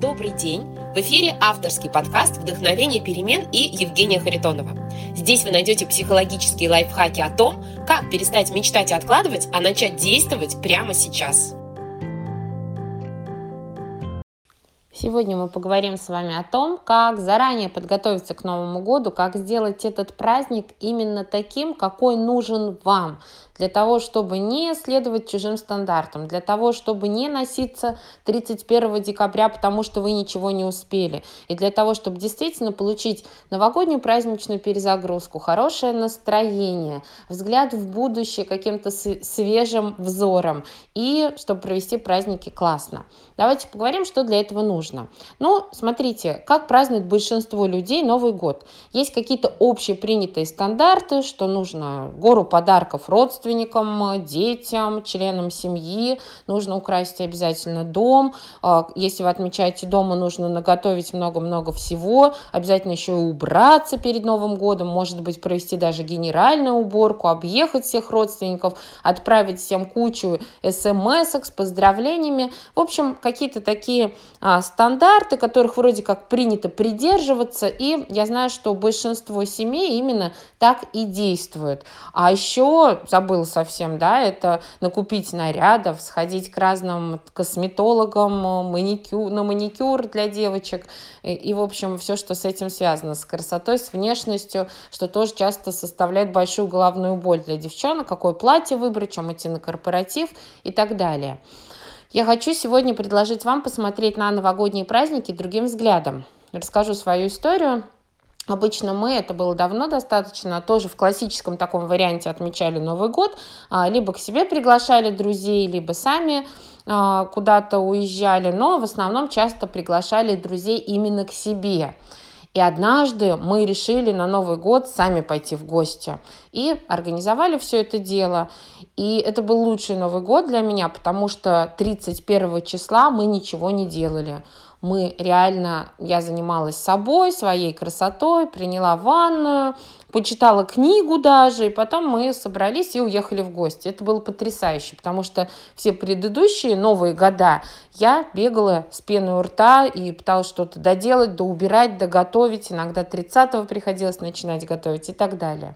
Добрый день! В эфире авторский подкаст «Вдохновение перемен» и Евгения Харитонова. Здесь вы найдете психологические лайфхаки о том, как перестать мечтать и откладывать, а начать действовать прямо сейчас. Сегодня мы поговорим с вами о том, как заранее подготовиться к Новому году, как сделать этот праздник именно таким, какой нужен вам для того, чтобы не следовать чужим стандартам, для того, чтобы не носиться 31 декабря, потому что вы ничего не успели, и для того, чтобы действительно получить новогоднюю праздничную перезагрузку, хорошее настроение, взгляд в будущее каким-то свежим взором, и чтобы провести праздники классно. Давайте поговорим, что для этого нужно. Ну, смотрите, как празднует большинство людей Новый год. Есть какие-то общепринятые стандарты, что нужно гору подарков родственникам, родственникам, детям, членам семьи. Нужно украсить обязательно дом. А, если вы отмечаете дома, нужно наготовить много-много всего. Обязательно еще и убраться перед Новым годом. Может быть, провести даже генеральную уборку, объехать всех родственников, отправить всем кучу смс с поздравлениями. В общем, какие-то такие а, стандарты, которых вроде как принято придерживаться. И я знаю, что большинство семей именно так и действуют. А еще забыл забыл совсем, да, это накупить нарядов, сходить к разным косметологам, маникюр, на маникюр для девочек и, и, в общем, все, что с этим связано, с красотой, с внешностью, что тоже часто составляет большую головную боль для девчонок, какое платье выбрать, чем идти на корпоратив и так далее. Я хочу сегодня предложить вам посмотреть на новогодние праздники другим взглядом. Расскажу свою историю, Обычно мы, это было давно достаточно, тоже в классическом таком варианте отмечали Новый год, а, либо к себе приглашали друзей, либо сами а, куда-то уезжали, но в основном часто приглашали друзей именно к себе. И однажды мы решили на Новый год сами пойти в гости и организовали все это дело. И это был лучший Новый год для меня, потому что 31 числа мы ничего не делали мы реально, я занималась собой, своей красотой, приняла ванную, почитала книгу даже, и потом мы собрались и уехали в гости. Это было потрясающе, потому что все предыдущие новые года я бегала с пеной у рта и пыталась что-то доделать, доубирать, доготовить. Иногда 30-го приходилось начинать готовить и так далее.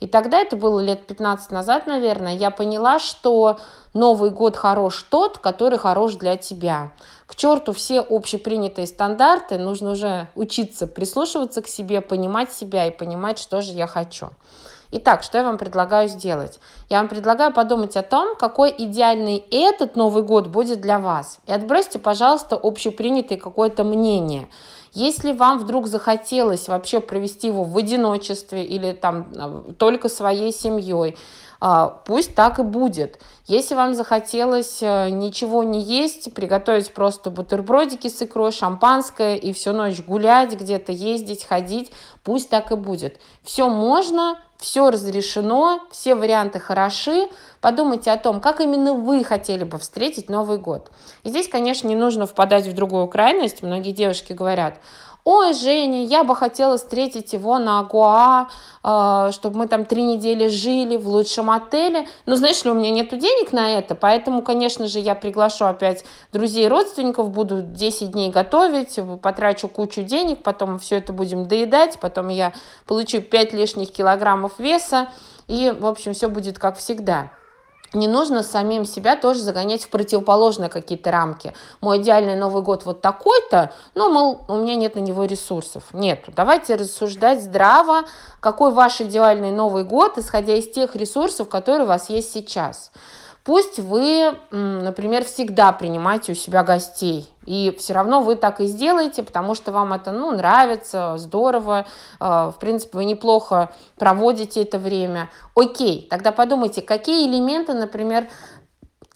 И тогда, это было лет 15 назад, наверное, я поняла, что Новый год хорош тот, который хорош для тебя. К черту все общепринятые стандарты, нужно уже учиться прислушиваться к себе, понимать себя и понимать, что же я хочу. Итак, что я вам предлагаю сделать? Я вам предлагаю подумать о том, какой идеальный этот Новый год будет для вас. И отбросьте, пожалуйста, общепринятое какое-то мнение. Если вам вдруг захотелось вообще провести его в одиночестве или там а, только своей семьей, пусть так и будет. Если вам захотелось э, ничего не есть, приготовить просто бутербродики с икрой, шампанское и всю ночь гулять, где-то ездить, ходить, пусть так и будет. Все можно, все разрешено, все варианты хороши. Подумайте о том, как именно вы хотели бы встретить Новый год. И здесь, конечно, не нужно впадать в другую крайность. Многие девушки говорят, ой, Женя, я бы хотела встретить его на Агуа, э, чтобы мы там три недели жили в лучшем отеле. Но знаешь ли, у меня нет денег на это, поэтому, конечно же, я приглашу опять друзей и родственников, буду 10 дней готовить, потрачу кучу денег, потом все это будем доедать, потом я получу 5 лишних килограммов веса, и, в общем, все будет как всегда не нужно самим себя тоже загонять в противоположные какие-то рамки. Мой идеальный Новый год вот такой-то, но, мол, у меня нет на него ресурсов. Нет, давайте рассуждать здраво, какой ваш идеальный Новый год, исходя из тех ресурсов, которые у вас есть сейчас. Пусть вы, например, всегда принимаете у себя гостей, и все равно вы так и сделаете, потому что вам это ну, нравится, здорово, э, в принципе, вы неплохо проводите это время. Окей, тогда подумайте, какие элементы, например,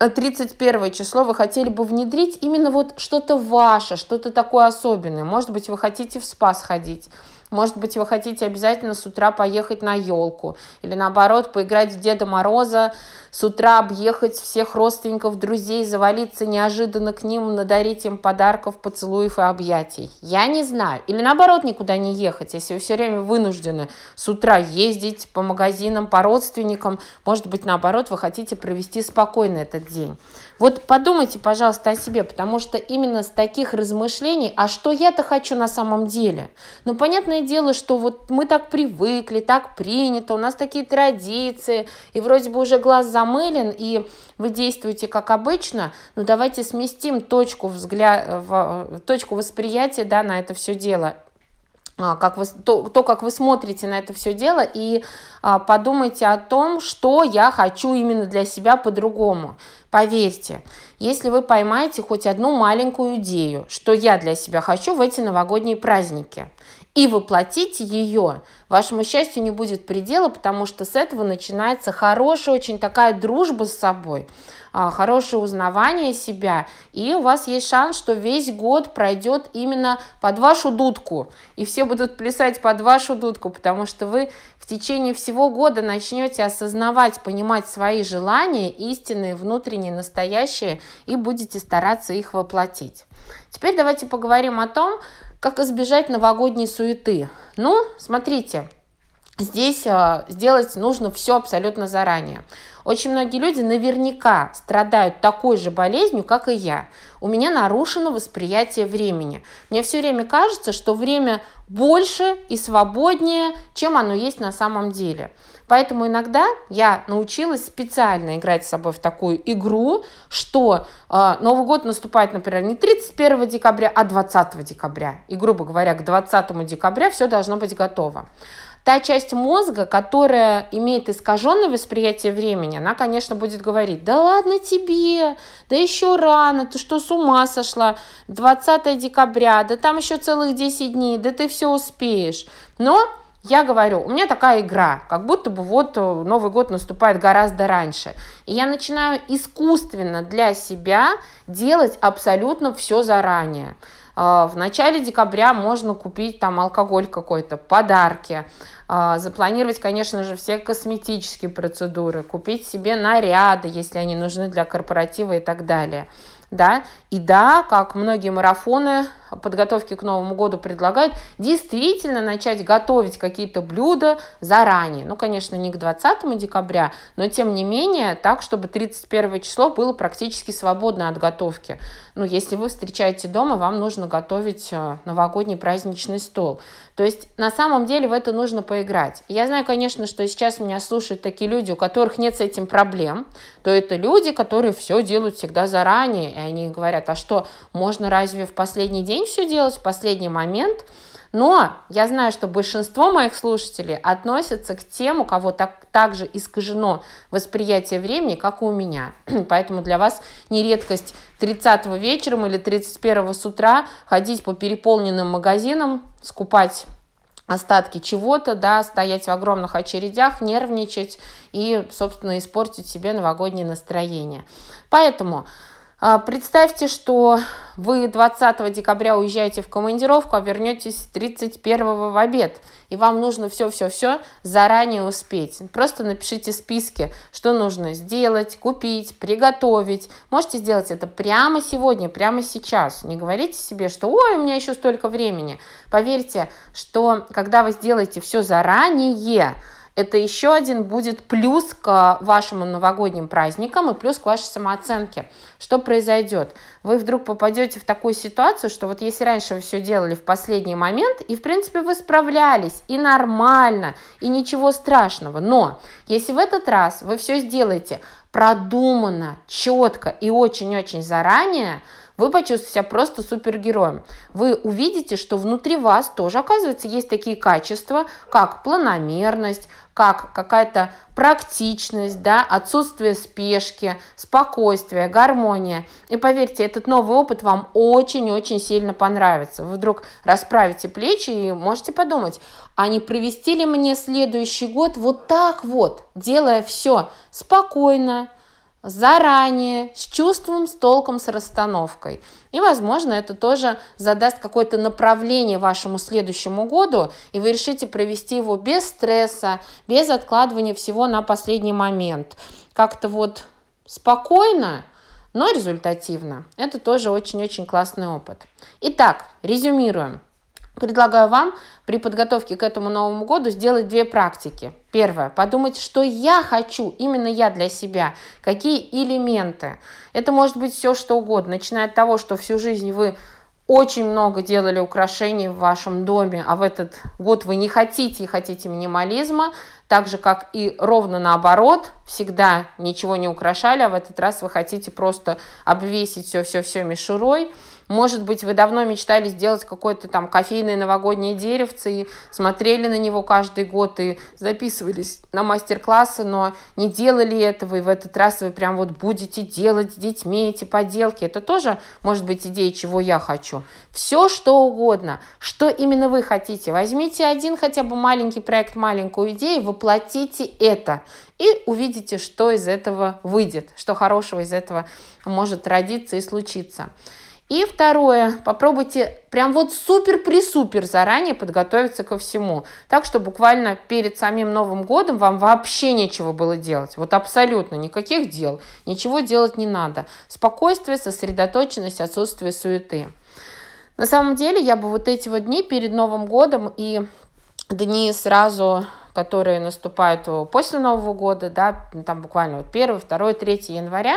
31 число вы хотели бы внедрить именно вот что-то ваше, что-то такое особенное. Может быть, вы хотите в спа сходить, может быть, вы хотите обязательно с утра поехать на елку. Или наоборот, поиграть в Деда Мороза, с утра объехать всех родственников, друзей, завалиться неожиданно к ним, надарить им подарков, поцелуев и объятий. Я не знаю. Или наоборот, никуда не ехать, если вы все время вынуждены с утра ездить по магазинам, по родственникам. Может быть, наоборот, вы хотите провести спокойно этот день. Вот подумайте, пожалуйста, о себе, потому что именно с таких размышлений, а что я-то хочу на самом деле? Ну, понятное дело, что вот мы так привыкли, так принято, у нас такие традиции, и вроде бы уже глаз замылен, и вы действуете как обычно, но давайте сместим точку, взгляд, точку восприятия да, на это все дело как вы, то, то, как вы смотрите на это все дело, и а, подумайте о том, что я хочу именно для себя по-другому. Поверьте, если вы поймаете хоть одну маленькую идею, что я для себя хочу в эти новогодние праздники, и воплотите ее, вашему счастью не будет предела, потому что с этого начинается хорошая очень такая дружба с собой. А, хорошее узнавание себя, и у вас есть шанс, что весь год пройдет именно под вашу дудку, и все будут плясать под вашу дудку, потому что вы в течение всего года начнете осознавать, понимать свои желания, истинные, внутренние, настоящие, и будете стараться их воплотить. Теперь давайте поговорим о том, как избежать новогодней суеты. Ну, смотрите, здесь э, сделать нужно все абсолютно заранее. Очень многие люди наверняка страдают такой же болезнью, как и я. У меня нарушено восприятие времени. Мне все время кажется, что время больше и свободнее, чем оно есть на самом деле. Поэтому иногда я научилась специально играть с собой в такую игру, что э, Новый год наступает, например, не 31 декабря, а 20 декабря. И, грубо говоря, к 20 декабря все должно быть готово. Та часть мозга, которая имеет искаженное восприятие времени, она, конечно, будет говорить, да ладно тебе, да еще рано, ты что, с ума сошла, 20 декабря, да там еще целых 10 дней, да ты все успеешь. Но я говорю, у меня такая игра, как будто бы вот э, Новый год наступает гораздо раньше. И я начинаю искусственно для себя делать абсолютно все заранее. А, в начале декабря можно купить там алкоголь какой-то, подарки, а, запланировать, конечно же, все косметические процедуры, купить себе наряды, если они нужны для корпоратива и так далее. Да? И да, как многие марафоны подготовки к Новому году предлагают, действительно начать готовить какие-то блюда заранее. Ну, конечно, не к 20 декабря, но тем не менее так, чтобы 31 число было практически свободно от готовки. Ну, если вы встречаете дома, вам нужно готовить э, новогодний праздничный стол. То есть на самом деле в это нужно поиграть. Я знаю, конечно, что сейчас меня слушают такие люди, у которых нет с этим проблем, то это люди, которые все делают всегда заранее, и они говорят, а что, можно разве в последний день все делать, в последний момент? Но я знаю, что большинство моих слушателей относятся к тем, у кого так, так же искажено восприятие времени, как и у меня. Поэтому для вас не редкость 30 вечером или 31 с утра ходить по переполненным магазинам, скупать остатки чего-то, да, стоять в огромных очередях, нервничать и, собственно, испортить себе новогоднее настроение. Поэтому представьте, что вы 20 декабря уезжаете в командировку, а вернетесь 31 в обед, и вам нужно все-все-все заранее успеть. Просто напишите списки, что нужно сделать, купить, приготовить. Можете сделать это прямо сегодня, прямо сейчас. Не говорите себе, что «Ой, у меня еще столько времени». Поверьте, что когда вы сделаете все заранее, это еще один будет плюс к вашим новогодним праздникам и плюс к вашей самооценке. Что произойдет? Вы вдруг попадете в такую ситуацию, что вот если раньше вы все делали в последний момент, и в принципе вы справлялись, и нормально, и ничего страшного, но если в этот раз вы все сделаете продуманно, четко и очень-очень заранее, вы почувствуете себя просто супергероем. Вы увидите, что внутри вас тоже, оказывается, есть такие качества, как планомерность, как какая-то практичность, да, отсутствие спешки, спокойствие, гармония. И поверьте, этот новый опыт вам очень-очень сильно понравится. Вы вдруг расправите плечи и можете подумать, а не провести ли мне следующий год вот так вот, делая все спокойно, заранее, с чувством, с толком, с расстановкой. И, возможно, это тоже задаст какое-то направление вашему следующему году, и вы решите провести его без стресса, без откладывания всего на последний момент. Как-то вот спокойно, но результативно. Это тоже очень-очень классный опыт. Итак, резюмируем. Предлагаю вам при подготовке к этому Новому году сделать две практики. Первое. Подумать, что я хочу, именно я для себя. Какие элементы. Это может быть все, что угодно. Начиная от того, что всю жизнь вы очень много делали украшений в вашем доме, а в этот год вы не хотите и хотите минимализма, так же, как и ровно наоборот, всегда ничего не украшали, а в этот раз вы хотите просто обвесить все-все-все мишурой – может быть, вы давно мечтали сделать какое-то там кофейное новогоднее деревце и смотрели на него каждый год и записывались на мастер-классы, но не делали этого, и в этот раз вы прям вот будете делать с детьми эти поделки. Это тоже может быть идея, чего я хочу. Все, что угодно. Что именно вы хотите. Возьмите один хотя бы маленький проект, маленькую идею, воплотите это и увидите, что из этого выйдет, что хорошего из этого может родиться и случиться. И второе, попробуйте прям вот супер-присупер заранее подготовиться ко всему. Так что буквально перед самим Новым годом вам вообще нечего было делать. Вот абсолютно никаких дел, ничего делать не надо. Спокойствие, сосредоточенность, отсутствие суеты. На самом деле я бы вот эти вот дни перед Новым годом и дни сразу которые наступают после Нового года, да, там буквально вот 1, 2, 3 января,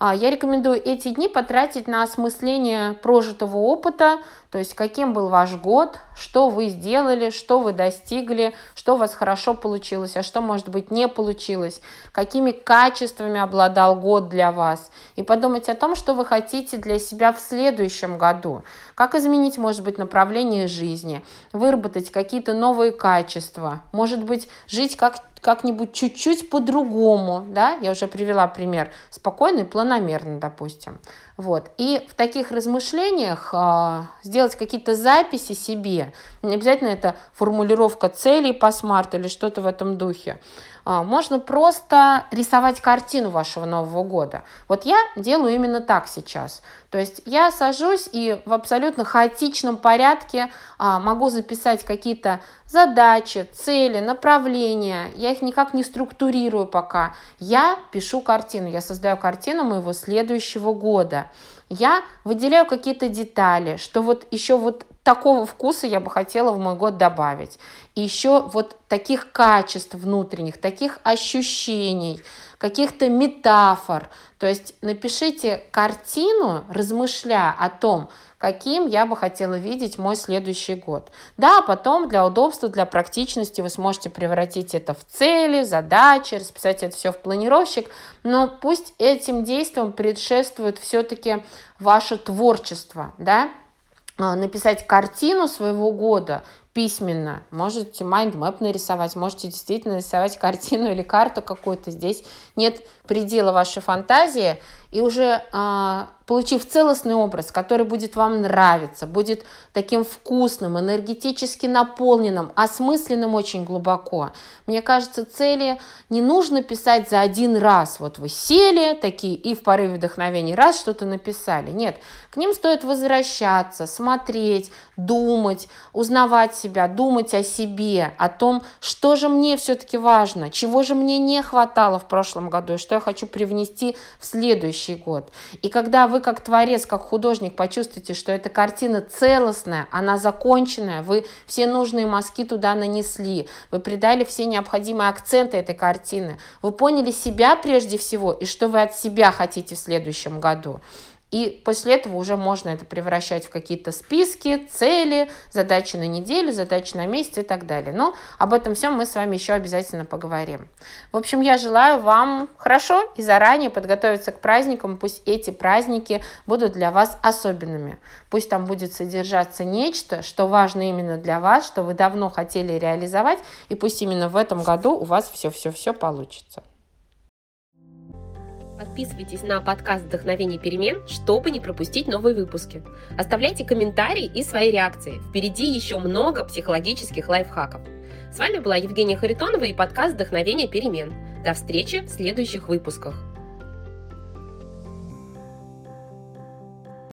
я рекомендую эти дни потратить на осмысление прожитого опыта, то есть каким был ваш год, что вы сделали, что вы достигли, что у вас хорошо получилось, а что, может быть, не получилось, какими качествами обладал год для вас. И подумать о том, что вы хотите для себя в следующем году. Как изменить, может быть, направление жизни, выработать какие-то новые качества, может быть, жить как как-нибудь чуть-чуть по-другому, да, я уже привела пример, спокойно и планомерно, допустим. Вот. И в таких размышлениях э, сделать какие-то записи себе, не обязательно это формулировка целей по смарту или что-то в этом духе, можно просто рисовать картину вашего Нового года. Вот я делаю именно так сейчас. То есть я сажусь и в абсолютно хаотичном порядке а, могу записать какие-то задачи, цели, направления. Я их никак не структурирую пока. Я пишу картину, я создаю картину моего следующего года. Я выделяю какие-то детали, что вот еще вот такого вкуса я бы хотела в мой год добавить. И еще вот таких качеств внутренних, таких ощущений, каких-то метафор. То есть напишите картину, размышляя о том, каким я бы хотела видеть мой следующий год. Да, потом для удобства, для практичности вы сможете превратить это в цели, задачи, расписать это все в планировщик, но пусть этим действиям предшествует все-таки ваше творчество, да, а, написать картину своего года, письменно. Можете mind map нарисовать, можете действительно нарисовать картину или карту какую-то. Здесь нет предела вашей фантазии. И уже а, получив целостный образ, который будет вам нравиться, будет таким вкусным, энергетически наполненным, осмысленным очень глубоко. Мне кажется, цели не нужно писать за один раз. Вот вы сели такие и в порыве вдохновения раз что-то написали. Нет, к ним стоит возвращаться, смотреть, думать, узнавать себя, думать о себе, о том, что же мне все-таки важно, чего же мне не хватало в прошлом году и что я хочу привнести в следующий год. И когда вы вы как творец, как художник почувствуете, что эта картина целостная, она законченная, вы все нужные мазки туда нанесли, вы придали все необходимые акценты этой картины, вы поняли себя прежде всего и что вы от себя хотите в следующем году. И после этого уже можно это превращать в какие-то списки, цели, задачи на неделю, задачи на месяц и так далее. Но об этом всем мы с вами еще обязательно поговорим. В общем, я желаю вам хорошо и заранее подготовиться к праздникам. Пусть эти праздники будут для вас особенными. Пусть там будет содержаться нечто, что важно именно для вас, что вы давно хотели реализовать. И пусть именно в этом году у вас все-все-все получится. Подписывайтесь на подкаст «Вдохновение перемен», чтобы не пропустить новые выпуски. Оставляйте комментарии и свои реакции. Впереди еще много психологических лайфхаков. С вами была Евгения Харитонова и подкаст «Вдохновение перемен». До встречи в следующих выпусках.